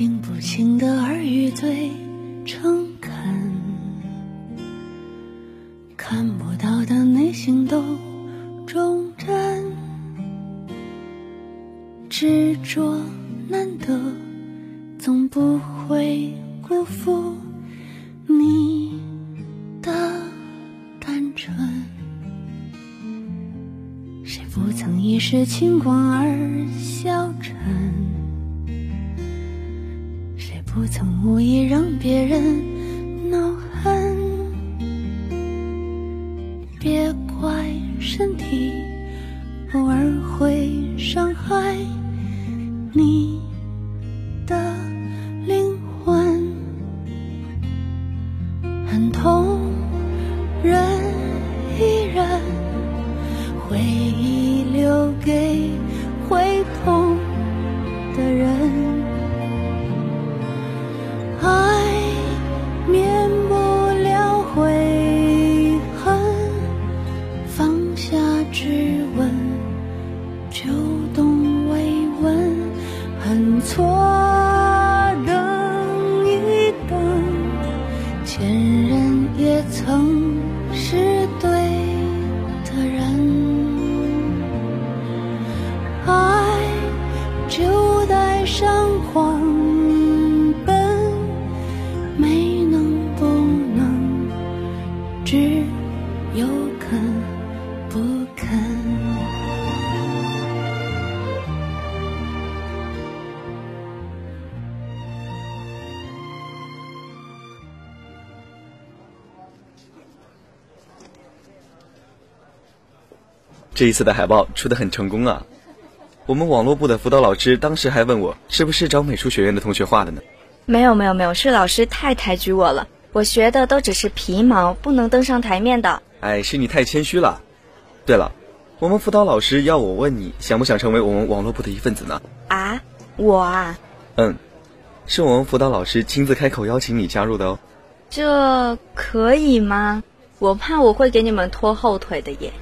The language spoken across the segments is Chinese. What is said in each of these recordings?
听不清的耳语最诚恳，看不到的内心都忠贞，执着难得，总不会辜负你的单纯。谁不曾一时轻狂而消沉？不曾无意让别人恼恨？别怪身体偶尔会伤害你的灵魂，很痛这一次的海报出的很成功啊！我们网络部的辅导老师当时还问我，是不是找美术学院的同学画的呢？没有没有没有，是老师太抬举我了。我学的都只是皮毛，不能登上台面的。哎，是你太谦虚了。对了，我们辅导老师要我问你，想不想成为我们网络部的一份子呢？啊，我啊，嗯，是我们辅导老师亲自开口邀请你加入的哦。这可以吗？我怕我会给你们拖后腿的耶。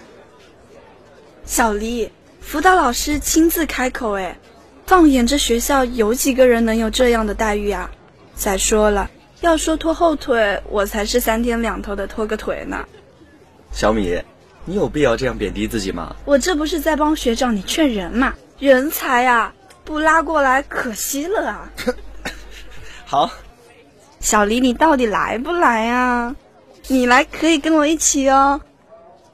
小黎，辅导老师亲自开口，哎，放眼这学校，有几个人能有这样的待遇啊？再说了，要说拖后腿，我才是三天两头的拖个腿呢。小米，你有必要这样贬低自己吗？我这不是在帮学长你劝人嘛，人才啊，不拉过来可惜了啊。好，小黎，你到底来不来啊？你来可以跟我一起哦。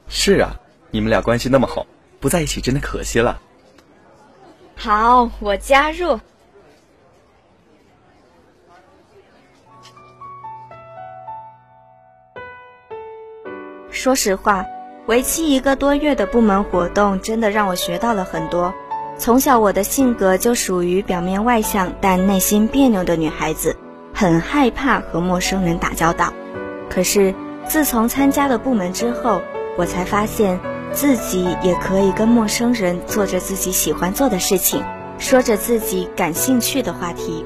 是啊，你们俩关系那么好，不在一起真的可惜了。好，我加入。说实话，为期一个多月的部门活动真的让我学到了很多。从小我的性格就属于表面外向但内心别扭的女孩子，很害怕和陌生人打交道。可是自从参加了部门之后，我才发现自己也可以跟陌生人做着自己喜欢做的事情，说着自己感兴趣的话题。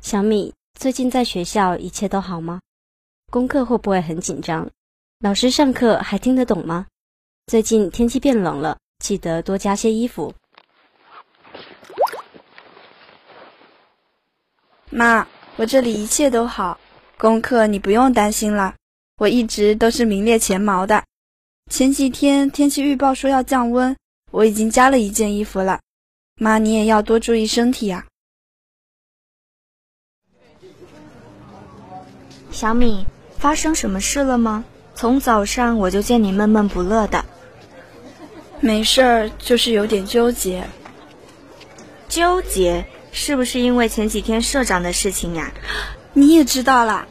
小米，最近在学校一切都好吗？功课会不会很紧张？老师上课还听得懂吗？最近天气变冷了，记得多加些衣服。妈，我这里一切都好，功课你不用担心了，我一直都是名列前茅的。前几天天气预报说要降温，我已经加了一件衣服了。妈，你也要多注意身体呀、小米，发生什么事了吗？从早上我就见你闷闷不乐的。没事儿，就是有点纠结。纠结是不是因为前几天社长的事情呀？你也知道啦，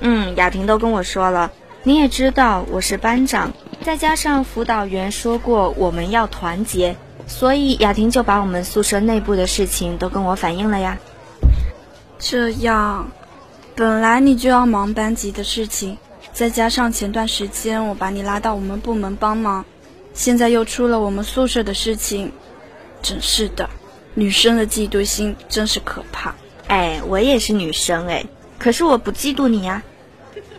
嗯，雅婷都跟我说了。你也知道我是班长，再加上辅导员说过我们要团结，所以雅婷就把我们宿舍内部的事情都跟我反映了呀。这样，本来你就要忙班级的事情，再加上前段时间我把你拉到我们部门帮忙，现在又出了我们宿舍的事情，真是的，女生的嫉妒心真是可怕。哎，我也是女生哎，可是我不嫉妒你呀。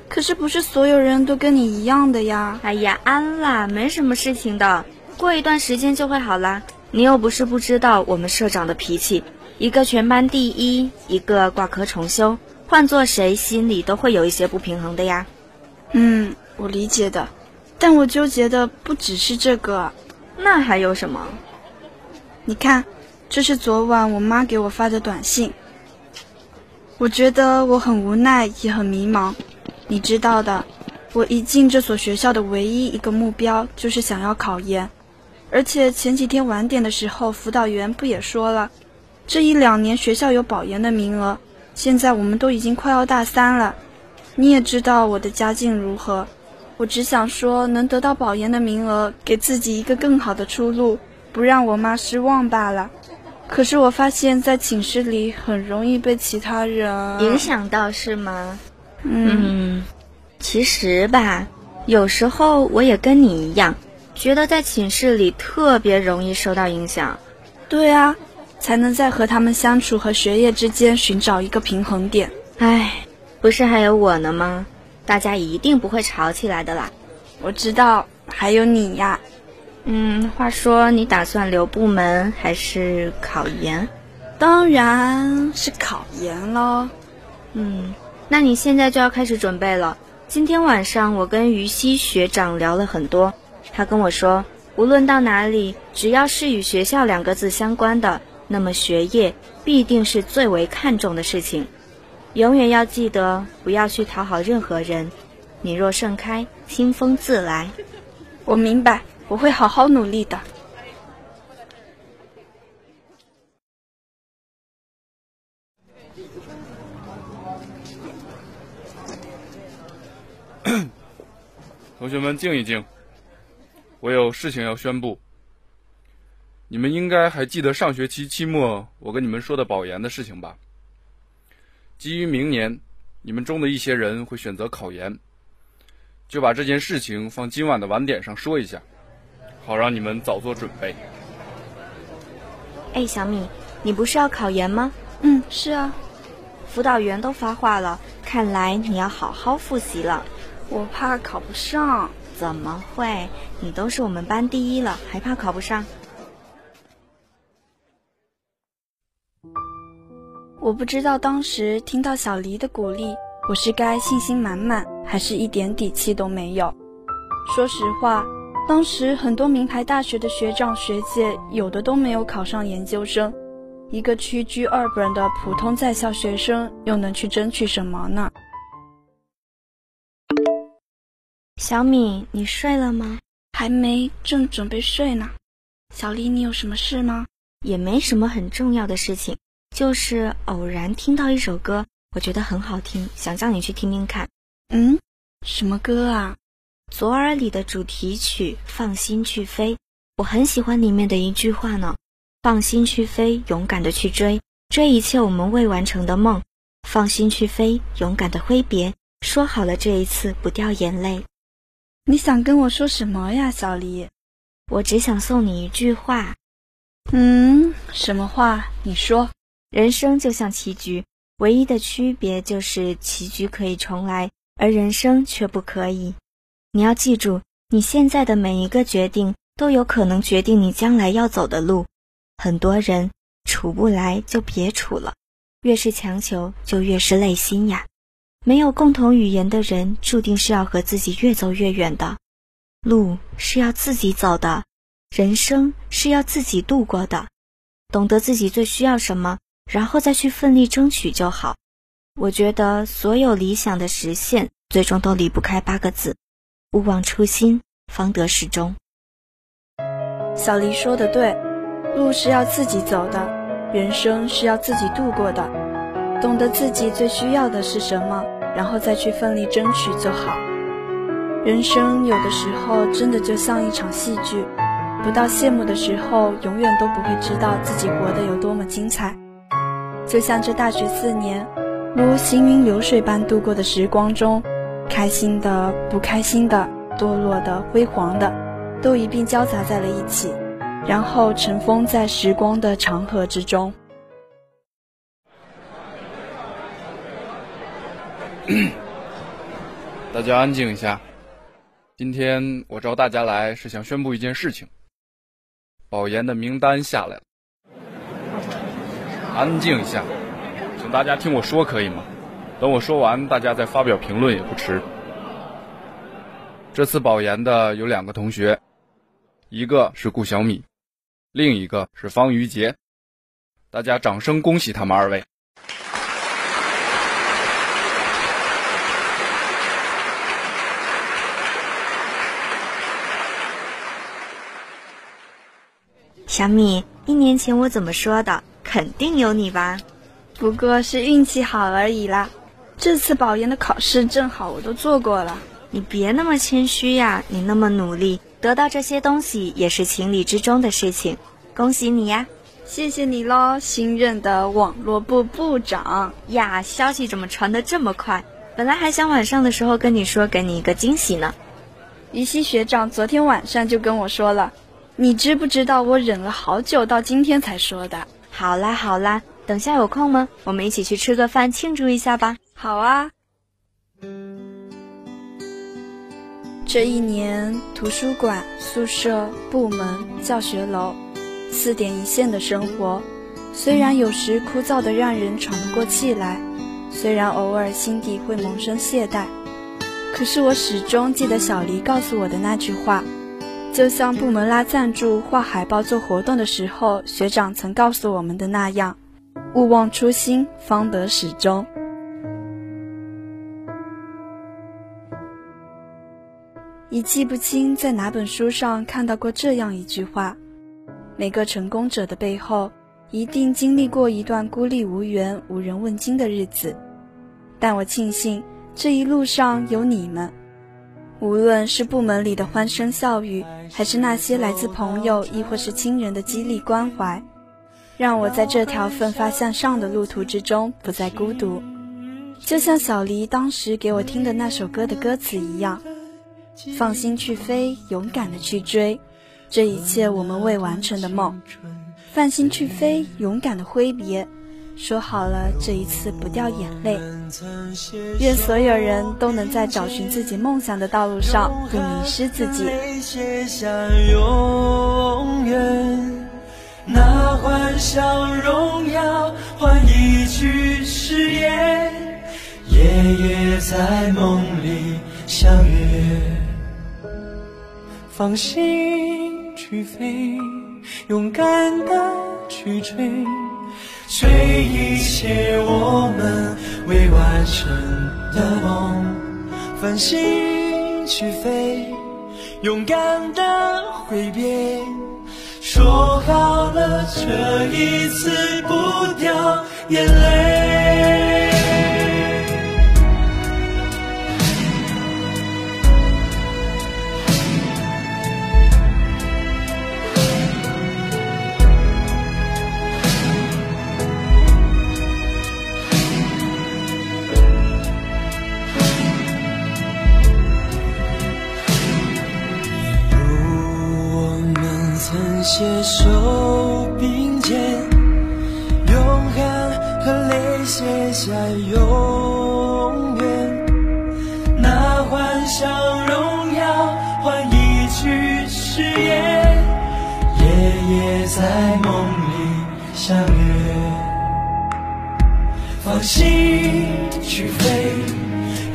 可是不是所有人都跟你一样的呀？哎呀，安啦，没什么事情的，过一段时间就会好啦。你又不是不知道我们社长的脾气，一个全班第一，一个挂科重修，换做谁心里都会有一些不平衡的呀。嗯，我理解的，但我纠结的不只是这个。那还有什么？你看，这是昨晚我妈给我发的短信。我觉得我很无奈，也很迷茫。你知道的，我一进这所学校的唯一一个目标就是想要考研。而且前几天晚点的时候，辅导员不也说了，这一两年学校有保研的名额。现在我们都已经快要大三了，你也知道我的家境如何。我只想说，能得到保研的名额，给自己一个更好的出路。不让我妈失望罢了。可是我发现，在寝室里很容易被其他人影响到，是吗？嗯，其实吧，有时候我也跟你一样，觉得在寝室里特别容易受到影响。对啊，才能在和他们相处和学业之间寻找一个平衡点。唉，不是还有我呢吗？大家一定不会吵起来的啦。我知道，还有你呀。嗯，话说你打算留部门还是考研？当然是考研喽。嗯，那你现在就要开始准备了。今天晚上我跟于西学长聊了很多，他跟我说，无论到哪里，只要是与学校两个字相关的，那么学业必定是最为看重的事情。永远要记得，不要去讨好任何人。你若盛开，清风自来。我明白。我会好好努力的。同学们，静一静，我有事情要宣布。你们应该还记得上学期期末我跟你们说的保研的事情吧？基于明年你们中的一些人会选择考研，就把这件事情放今晚的晚点上说一下。好，让你们早做准备。哎，小米，你不是要考研吗？嗯，是啊。辅导员都发话了，看来你要好好复习了。我怕考不上。怎么会？你都是我们班第一了，还怕考不上？我不知道当时听到小黎的鼓励，我是该信心满满，还是一点底气都没有？说实话。当时很多名牌大学的学长学姐，有的都没有考上研究生。一个屈居二本的普通在校学生，又能去争取什么呢？小米，你睡了吗？还没，正准备睡呢。小丽，你有什么事吗？也没什么很重要的事情，就是偶然听到一首歌，我觉得很好听，想叫你去听听看。嗯，什么歌啊？左耳里的主题曲《放心去飞》，我很喜欢里面的一句话呢：“放心去飞，勇敢的去追，追一切我们未完成的梦。放心去飞，勇敢的挥别，说好了这一次不掉眼泪。”你想跟我说什么呀，小黎？我只想送你一句话。嗯，什么话？你说。人生就像棋局，唯一的区别就是棋局可以重来，而人生却不可以。你要记住，你现在的每一个决定都有可能决定你将来要走的路。很多人处不来就别处了，越是强求就越是累心呀。没有共同语言的人，注定是要和自己越走越远的。路是要自己走的，人生是要自己度过的。懂得自己最需要什么，然后再去奋力争取就好。我觉得所有理想的实现，最终都离不开八个字。勿忘初心，方得始终。小黎说的对，路是要自己走的，人生是要自己度过的。懂得自己最需要的是什么，然后再去奋力争取就好。人生有的时候真的就像一场戏剧，不到谢幕的时候，永远都不会知道自己活得有多么精彩。就像这大学四年，如行云流水般度过的时光中。开心的、不开心的、堕落的、辉煌的，都一并交杂在了一起，然后尘封在时光的长河之中。大家安静一下。今天我召大家来是想宣布一件事情，保研的名单下来了。安静一下，请大家听我说，可以吗？等我说完，大家再发表评论也不迟。这次保研的有两个同学，一个是顾小米，另一个是方于杰。大家掌声恭喜他们二位。小米，一年前我怎么说的？肯定有你吧？不过是运气好而已啦。这次保研的考试正好我都做过了。你别那么谦虚呀！你那么努力，得到这些东西也是情理之中的事情。恭喜你呀！谢谢你喽，新任的网络部部长呀！消息怎么传得这么快？本来还想晚上的时候跟你说，给你一个惊喜呢。于西学长昨天晚上就跟我说了。你知不知道我忍了好久，到今天才说的。好啦好啦，等下有空吗？我们一起去吃个饭庆祝一下吧。好啊。这一年，图书馆、宿舍、部门、教学楼，四点一线的生活，虽然有时枯燥的让人喘不过气来，虽然偶尔心底会萌生懈怠，可是我始终记得小黎告诉我的那句话。就像部门拉赞助、画海报、做活动的时候，学长曾告诉我们的那样：“勿忘初心，方得始终。”已记不清在哪本书上看到过这样一句话：“每个成功者的背后，一定经历过一段孤立无援、无人问津的日子。”但我庆幸这一路上有你们。无论是部门里的欢声笑语，还是那些来自朋友亦或是亲人的激励关怀，让我在这条奋发向上的路途之中不再孤独。就像小黎当时给我听的那首歌的歌词一样：“放心去飞，勇敢的去追，这一切我们未完成的梦。放心去飞，勇敢的挥别。”说好了，这一次不掉眼泪。愿所有人都能在找寻自己梦想的道路上不迷失自己。那欢笑荣耀换一句誓言，夜夜在梦里相约。放心去飞，勇敢的去追。追一切我们未完成的梦，放心去飞，勇敢的挥别。说好了，这一次不掉眼泪。在梦里相约。放心去飞，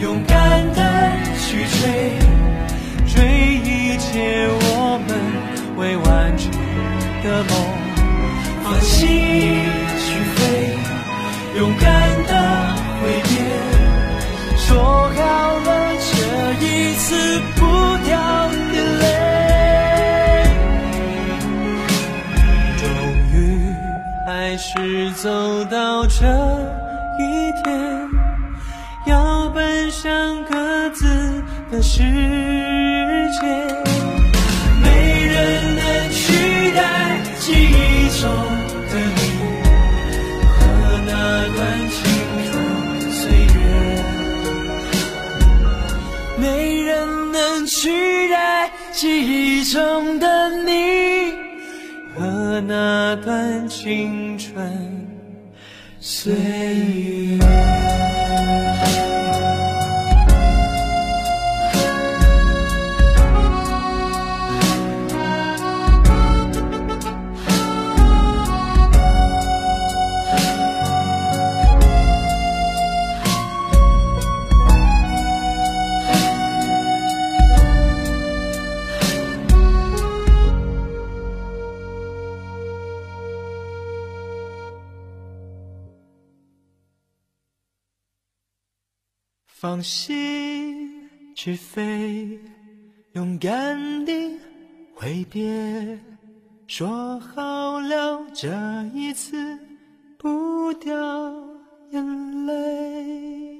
勇敢的去追，追一切我们未完成。的梦，放心走到这一天，要奔向各自的世界。没人能取代记忆中的你和那段青春岁月，没人能取代记忆中的你和那段青春岁月。放心去飞，勇敢地挥别，说好了这一次不掉眼泪。